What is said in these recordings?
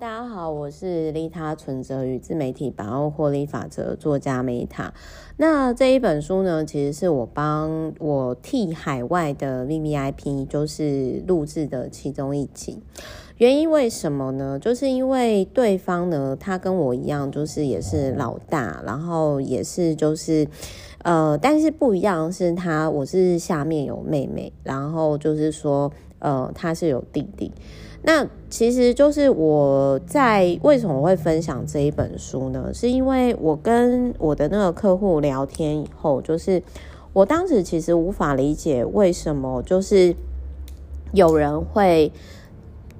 大家好，我是利他存折与自媒体百万获利法则作家梅塔。那这一本书呢，其实是我帮我替海外的 VVIP 就是录制的其中一集。原因为什么呢？就是因为对方呢，他跟我一样，就是也是老大，然后也是就是呃，但是不一样是他，我是下面有妹妹，然后就是说呃，他是有弟弟。那其实就是我在为什么会分享这一本书呢？是因为我跟我的那个客户聊天以后，就是我当时其实无法理解为什么就是有人会。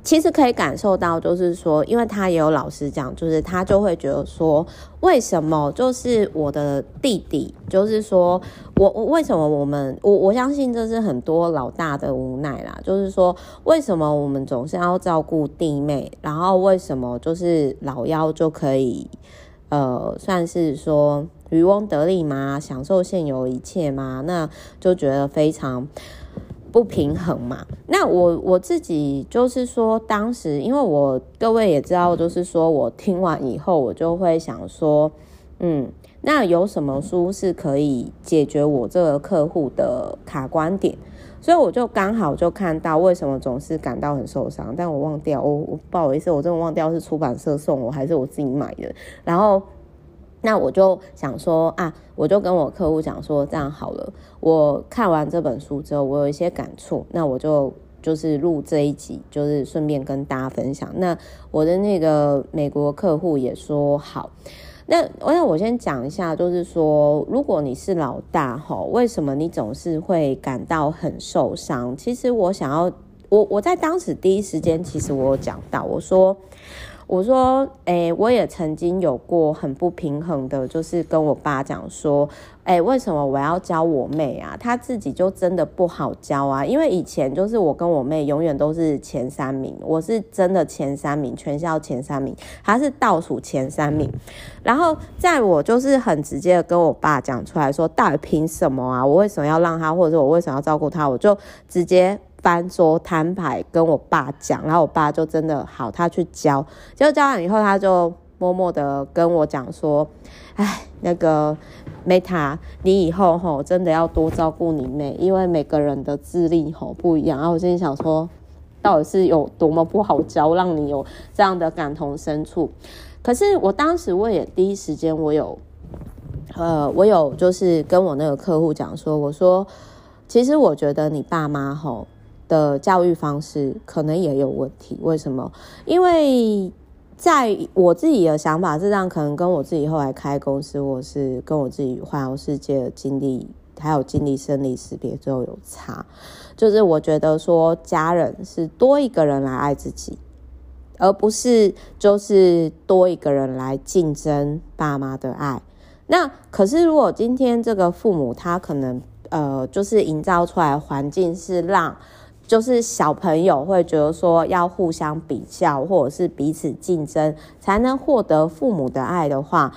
其实可以感受到，就是说，因为他也有老师讲，就是他就会觉得说，为什么就是我的弟弟，就是说我我为什么我们我我相信这是很多老大的无奈啦，就是说为什么我们总是要照顾弟妹，然后为什么就是老幺就可以呃算是说渔翁得利嘛，享受现有一切嘛，那就觉得非常。不平衡嘛？那我我自己就是说，当时因为我各位也知道，就是说我听完以后，我就会想说，嗯，那有什么书是可以解决我这个客户的卡观点？所以我就刚好就看到为什么总是感到很受伤，但我忘掉，我我不好意思，我真的忘掉是出版社送我还是我自己买的，然后。那我就想说啊，我就跟我客户讲说，这样好了，我看完这本书之后，我有一些感触，那我就就是录这一集，就是顺便跟大家分享。那我的那个美国客户也说好。那我想我先讲一下，就是说，如果你是老大吼，为什么你总是会感到很受伤？其实我想要，我我在当时第一时间，其实我讲到，我说。我说，诶、我也曾经有过很不平衡的，就是跟我爸讲说，诶、为什么我要教我妹啊？她自己就真的不好教啊。因为以前就是我跟我妹永远都是前三名，我是真的前三名，全校前三名，她是倒数前三名。然后在我就是很直接的跟我爸讲出来说，到底凭什么啊？我为什么要让她，或者说我为什么要照顾她？我就直接。翻桌摊牌跟我爸讲，然后我爸就真的好，他去教，结果教完以后，他就默默的跟我讲说：“哎，那个 Meta，你以后吼真的要多照顾你妹，因为每个人的智力吼不一样。”然后我心里想说，到底是有多么不好教，让你有这样的感同身受？可是我当时我也第一时间我有，呃，我有就是跟我那个客户讲说，我说其实我觉得你爸妈吼。的教育方式可能也有问题，为什么？因为在我自己的想法是这样，可能跟我自己后来开公司，或是跟我自己环游世界的经历，还有经历生离死别之后有差。就是我觉得说，家人是多一个人来爱自己，而不是就是多一个人来竞争爸妈的爱。那可是如果今天这个父母他可能呃，就是营造出来环境是让。就是小朋友会觉得说要互相比较，或者是彼此竞争，才能获得父母的爱的话，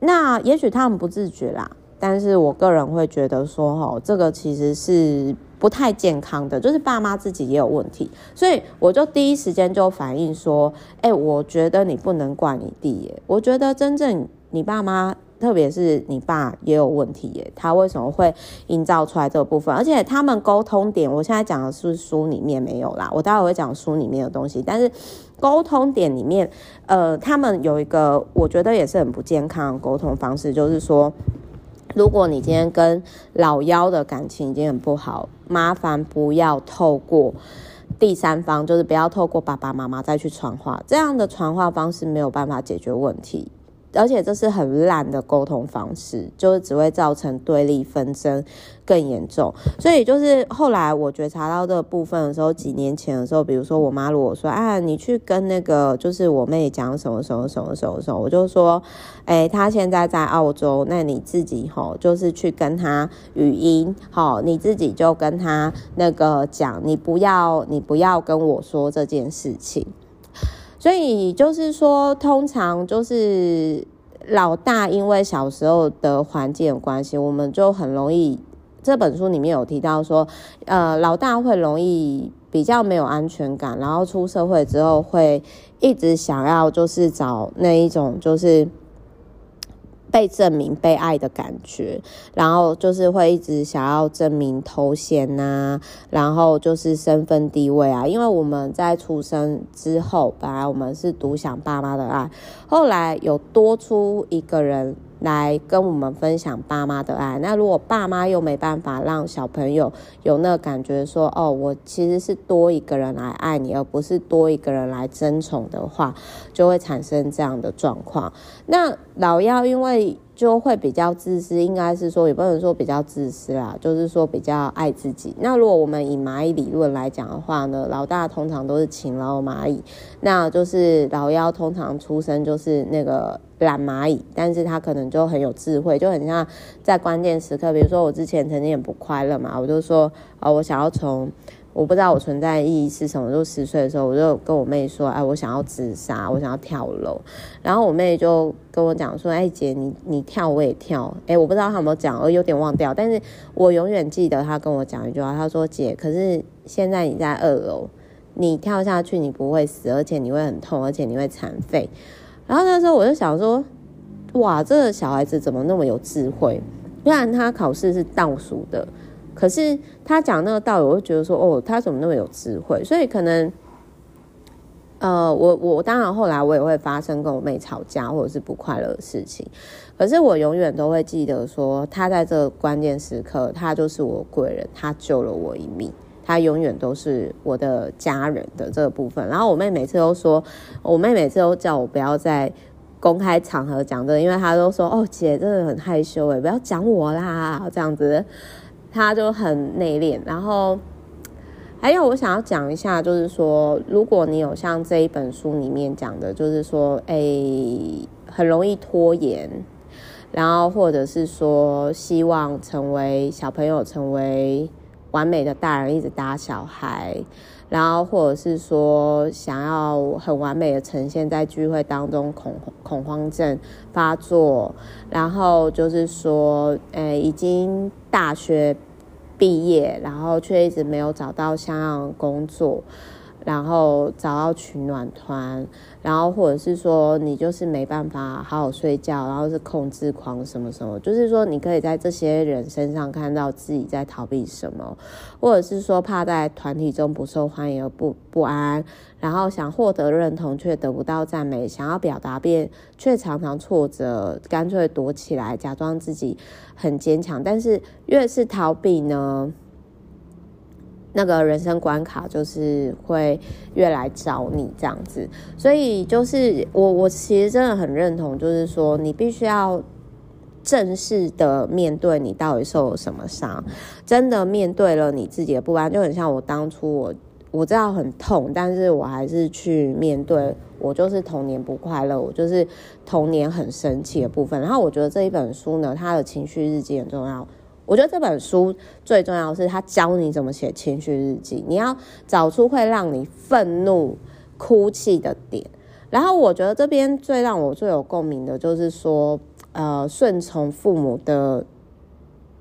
那也许他们不自觉啦。但是我个人会觉得说，齁，这个其实是不太健康的，就是爸妈自己也有问题。所以我就第一时间就反映说，欸，我觉得你不能怪你弟耶，我觉得真正你爸妈。特别是你爸也有问题耶，他为什么会营造出来这个部分？而且他们沟通点，我现在讲的是书里面没有啦，我待会会讲书里面的东西。但是沟通点里面，呃，他们有一个我觉得也是很不健康的沟通方式，就是说，如果你今天跟老幺的感情已经很不好，麻烦不要透过第三方，就是不要透过爸爸妈妈再去传话，这样的传话方式没有办法解决问题。而且这是很烂的沟通方式，就是只会造成对立纷争更严重。所以就是后来我觉察到这部分的时候，几年前的时候，比如说我妈如果说啊，你去跟那个就是我妹讲什么什么什么什么什么，我就说，哎，她现在在澳洲，那你自己吼，就是去跟她语音，好，你自己就跟她那个讲，你不要你不要跟我说这件事情。所以就是说，通常就是老大，因为小时候的环境的关系，我们就很容易。这本书里面有提到说，呃，老大会容易比较没有安全感，然后出社会之后会一直想要就是找那一种就是。被证明、被爱的感觉，然后就是会一直想要证明头衔呐、然后就是身份地位啊。因为我们在出生之后，本来我们是独享爸妈的爱，后来有多出一个人。来跟我们分享爸妈的爱。那如果爸妈又没办法让小朋友有那个感觉说，哦，我其实是多一个人来爱你，而不是多一个人来争宠的话，就会产生这样的状况。那老幺因为。就会比较自私，应该是说也不能说比较自私啦，就是说比较爱自己。那如果我们以蚂蚁理论来讲的话呢，老大通常都是勤劳蚂蚁，那就是老幺通常出生就是那个懒蚂蚁，但是他可能就很有智慧，就很像在关键时刻，比如说我之前曾经也不快乐嘛，我就说啊，我想要从。我不知道我存在的意义是什么。就十岁的时候，我就跟我妹说：“哎，我想要自杀，我想要跳楼。”然后我妹就跟我讲说：“哎，姐，你你跳，我也跳。”哎，我不知道她有没有讲，我有点忘掉。但是我永远记得她跟我讲一句话，她说：“姐，可是现在你在二楼，你跳下去你不会死，而且你会很痛，而且你会残废。”然后那时候我就想说：“哇，这个小孩子怎么那么有智慧？虽然他考试是倒数的。”可是他讲那个道理，我会觉得说，哦，他怎么那么有智慧？所以可能，呃，我我当然后来我也会发生跟我妹吵架或者是不快乐的事情。可是我永远都会记得说，他在这个关键时刻，他就是我贵人，他救了我一命，他永远都是我的家人的这个部分。然后我妹每次都说，我妹每次都叫我不要在公开场合讲这个，因为她都说，哦，姐真的很害羞诶，不要讲我啦，这样子。他就很内敛，然后还有我想要讲一下，就是说，如果你有像这一本书里面讲的，就是说，哎，很容易拖延，然后或者是说希望成为小朋友，成为完美的大人，一直打小孩，然后或者是说想要很完美的呈现在聚会当中，恐恐慌症发作，然后就是说，诶，已经。大学毕业，然后却一直没有找到像样的工作。然后找到取暖团，然后或者是说你就是没办法好好睡觉，然后是控制狂什么什么，就是说你可以在这些人身上看到自己在逃避什么，或者是说怕在团体中不受欢迎而不不安，然后想获得认同却得不到赞美，想要表达便却常常挫折，干脆躲起来假装自己很坚强，但是越是逃避呢，那个人生关卡就是会越来找你这样子，所以就是我我其实真的很认同，就是说你必须要正式的面对你到底受了什么伤，真的面对了你自己的不安，就很像我当初我我知道很痛，但是我还是去面对，我就是童年不快乐，我就是童年很生气的部分。然后我觉得这一本书呢，它的情绪日记很重要。我觉得这本书最重要的是，他教你怎么写情绪日记。你要找出会让你愤怒、哭泣的点。然后，我觉得这边最让我最有共鸣的，就是说，呃，顺从父母的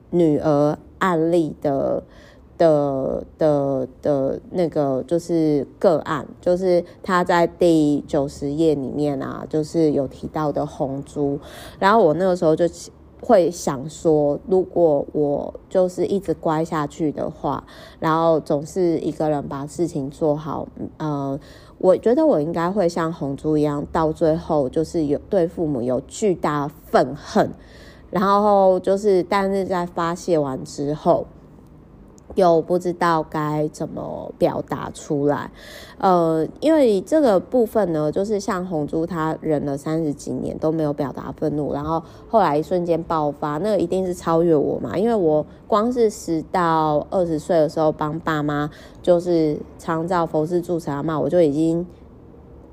女儿案例的的的的那个就是个案，就是他在第九十页里面啊，就是有提到的红珠。然后我那个时候就。会想说，如果我就是一直乖下去的话，然后总是一个人把事情做好，呃，我觉得我应该会像红珠一样，到最后就是有对父母有巨大愤恨，然后就是但是在发泄完之后。又不知道该怎么表达出来，呃，因为这个部分呢，就是像红珠，他忍了三十几年都没有表达愤怒，然后后来一瞬间爆发，那一定是超越我嘛，因为我光是十到二十岁的时候帮爸妈就是长照佛事助产嘛，我就已经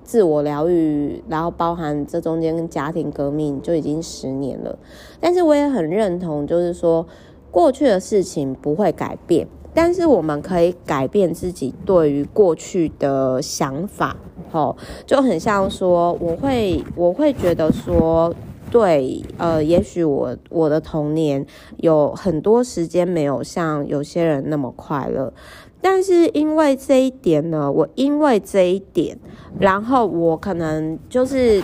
自我疗愈，然后包含这中间跟家庭革命就已经十年了，但是我也很认同，就是说。过去的事情不会改变，但是我们可以改变自己对于过去的想法。吼，就很像说，我会我会觉得说，对，呃，也许我我的童年有很多时间没有像有些人那么快乐，但是因为这一点呢，我因为这一点，然后我可能就是，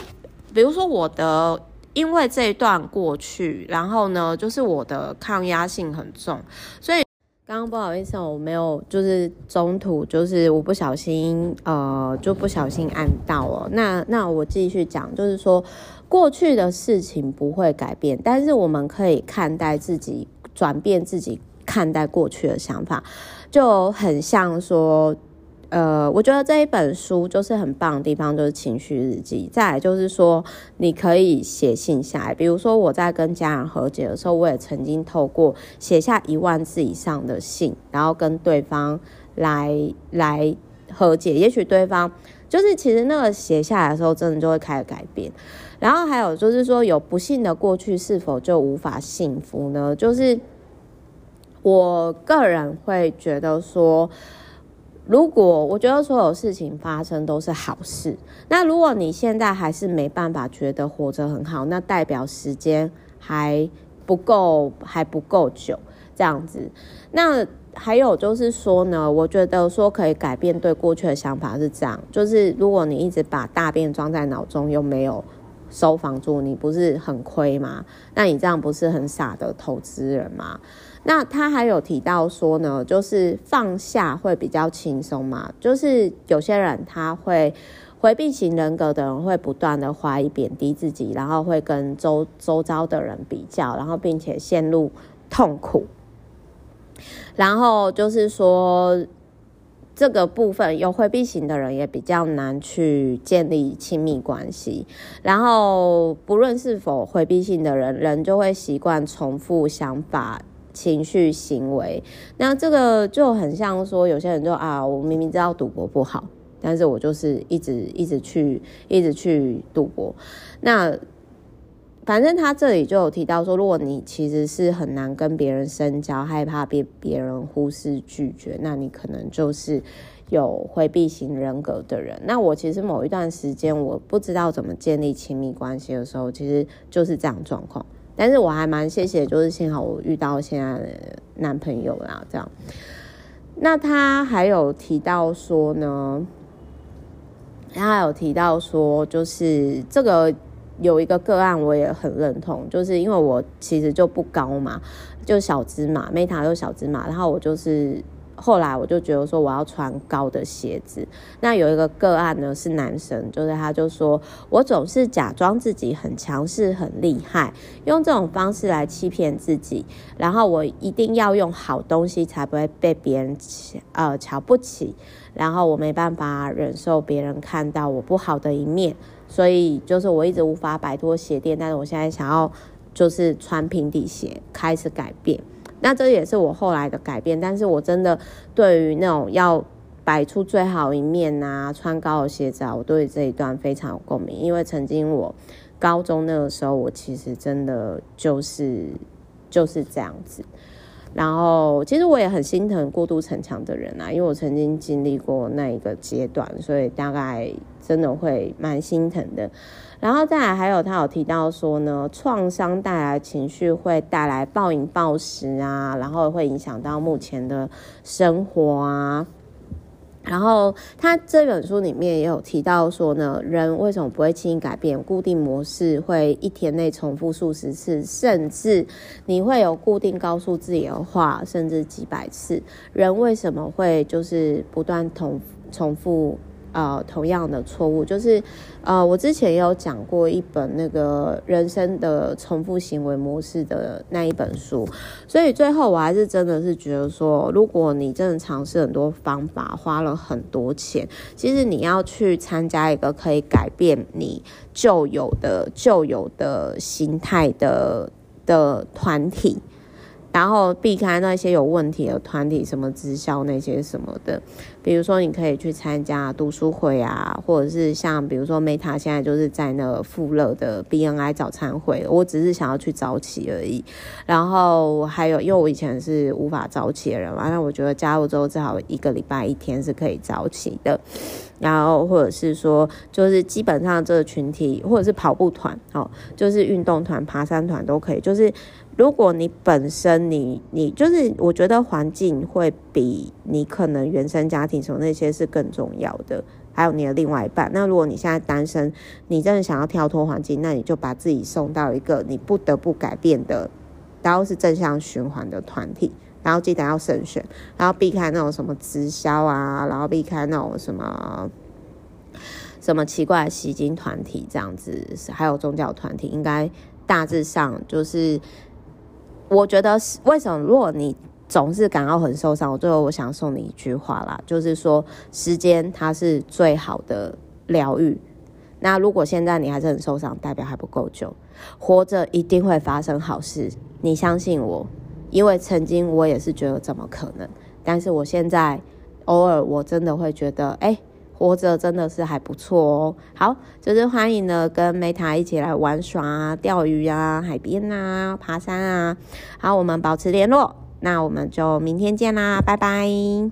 比如说我的，因为这一段过去，然后呢，就是我的抗压性很重，所以刚刚不好意思，我没有就是中途就是我不小心呃就不小心按到了，那那我继续讲，就是说过去的事情不会改变，但是我们可以看待自己，转变自己看待过去的想法。就很像说，呃，我觉得这一本书就是很棒的地方，就是情绪日记。再来就是说，你可以写信下来，比如说我在跟家人和解的时候，我也曾经透过写下一万字以上的信，然后跟对方来来和解。也许对方就是其实那个写下来的时候，真的就会开始改变。然后还有就是说，有不幸的过去是否就无法幸福呢？就是。我个人会觉得说，如果我觉得所有事情发生都是好事，那如果你现在还是没办法觉得活着很好，那代表时间还不够，还不够久这样子。那还有就是说呢，我觉得说可以改变对过去的想法是这样，就是如果你一直把大便装在脑中又没有收房租，你不是很亏吗？那你这样不是很傻的投资人吗？那他还有提到说呢，就是放下会比较轻松嘛。就是有些人他会回避型人格的人会不断的怀疑贬低自己，然后会跟周周遭的人比较，然后并且陷入痛苦。然后就是说，这个部分有回避型的人也比较难去建立亲密关系。然后不论是否回避型的人，人就会习惯重复想法。情绪行为，那这个就很像说，有些人就啊，我明明知道赌博不好，但是我就是一直一直去，一直去赌博。那反正他这里就有提到说，如果你其实是很难跟别人深交，害怕被别人忽视拒绝，那你可能就是有回避型人格的人。那我其实某一段时间我不知道怎么建立亲密关系的时候，其实就是这样状况。但是我还蛮谢谢，就是幸好我遇到现在的男朋友啦，这样。那他还有提到说呢，他还有提到说，就是这个有一个个案我也很认同，就是因为我其实就不高嘛，就小芝麻，Meta 就小芝麻，然后我就是。后来我就觉得说我要穿高的鞋子。那有一个个案呢是男生，就是他就说我总是假装自己很强势、很厉害，用这种方式来欺骗自己。然后我一定要用好东西才不会被别人呃瞧不起。然后我没办法忍受别人看到我不好的一面，所以就是我一直无法摆脱鞋垫。但是我现在想要就是穿平底鞋，开始改变。那这也是我后来的改变，但是我真的对于那种要摆出最好一面啊，穿高的鞋子啊，我对这一段非常有共鸣，因为曾经我高中那个时候，我其实真的就是就是这样子。然后其实我也很心疼过度逞强的人啊，因为我曾经经历过那一个阶段，所以大概真的会蛮心疼的。然后再来，还有他有提到说呢，创伤带来情绪会带来暴饮暴食啊，然后会影响到目前的生活啊。然后他这本书里面也有提到说呢，人为什么不会轻易改变？固定模式会一天内重复数十次，甚至你会有固定告诉自己的话，甚至几百次。人为什么会就是不断重重复？呃，同样的错误就是，呃，我之前也有讲过一本那个人生的重复行为模式的那一本书，所以最后我还是真的是觉得说，如果你真的尝试很多方法，花了很多钱，其实你要去参加一个可以改变你旧有的旧有的心态的的团体。然后避开那些有问题的团体，什么直销那些什么的，比如说你可以去参加读书会啊，或者是像比如说 Meta 现在就是在那个富乐的 BNI 早餐会，我只是想要去早起而已。然后还有，因为我以前是无法早起的人嘛，那我觉得加入之后至少一个礼拜一天是可以早起的。然后或者是说，就是基本上这个群体，或者是跑步团，哦，就是运动团、爬山团都可以，就是。如果你本身你你就是，我觉得环境会比你可能原生家庭什么那些是更重要的，还有你的另外一半。那如果你现在单身，你真的想要跳脱环境，那你就把自己送到一个你不得不改变的，然后是正向循环的团体，然后记得要慎选，然后避开那种什么直销啊，然后避开那种什么什么奇怪的吸金团体这样子，还有宗教团体，应该大致上就是。我觉得是为什么？如果你总是感到很受伤，我最后我想送你一句话啦，就是说时间它是最好的疗愈。那如果现在你还是很受伤，代表还不够久。活着一定会发生好事，你相信我，因为曾经我也是觉得怎么可能，但是我现在偶尔我真的会觉得，哎、活着真的是还不错哦。好，就是欢迎呢，跟梅塔一起来玩耍啊，钓鱼啊，海边啊，爬山啊。好，我们保持联络。那我们就明天见啦，拜拜。